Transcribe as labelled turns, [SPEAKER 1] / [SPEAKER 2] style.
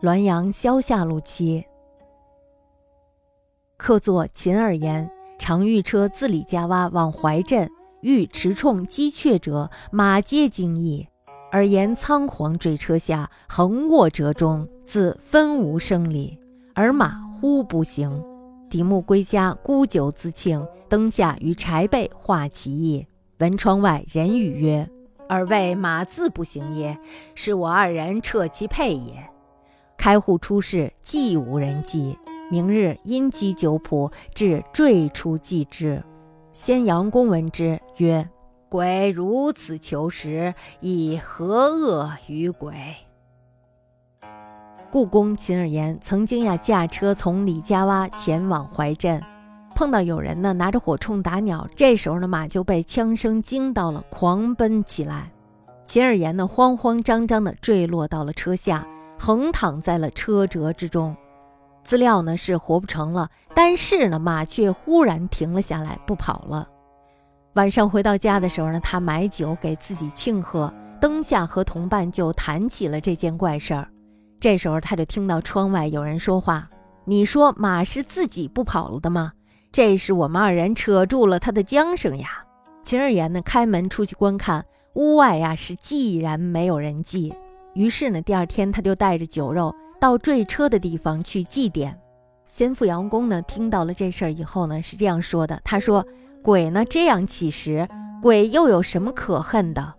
[SPEAKER 1] 滦阳萧下路七。客坐秦二言，常御车自李家洼往怀镇，遇驰冲击雀者，马皆惊异。而言仓皇坠车下，横卧折中，自分无生理，而马忽不行。抵暮归家，沽酒自庆，灯下于柴背画其意。闻窗外人语曰：“尔谓马自不行耶？是我二人撤其配也。”开户出事，既无人记。明日因击酒谱，至坠出祭之。先阳公闻之，曰：“鬼如此求食，以何恶于鬼？”故宫秦二言曾经呀驾车从李家洼前往怀镇。碰到有人呢，拿着火铳打鸟，这时候呢，马就被枪声惊到了，狂奔起来。秦二言呢，慌慌张张地坠落到了车下，横躺在了车辙之中。资料呢是活不成了，但是呢，马却忽然停了下来，不跑了。晚上回到家的时候呢，他买酒给自己庆贺，灯下和同伴就谈起了这件怪事儿。这时候他就听到窗外有人说话：“你说马是自己不跑了的吗？”这是我们二人扯住了他的缰绳呀！秦二言呢，开门出去观看，屋外呀是既然没有人迹。于是呢，第二天他就带着酒肉到坠车的地方去祭奠。先父杨公呢，听到了这事儿以后呢，是这样说的：“他说，鬼呢这样起食，鬼又有什么可恨的？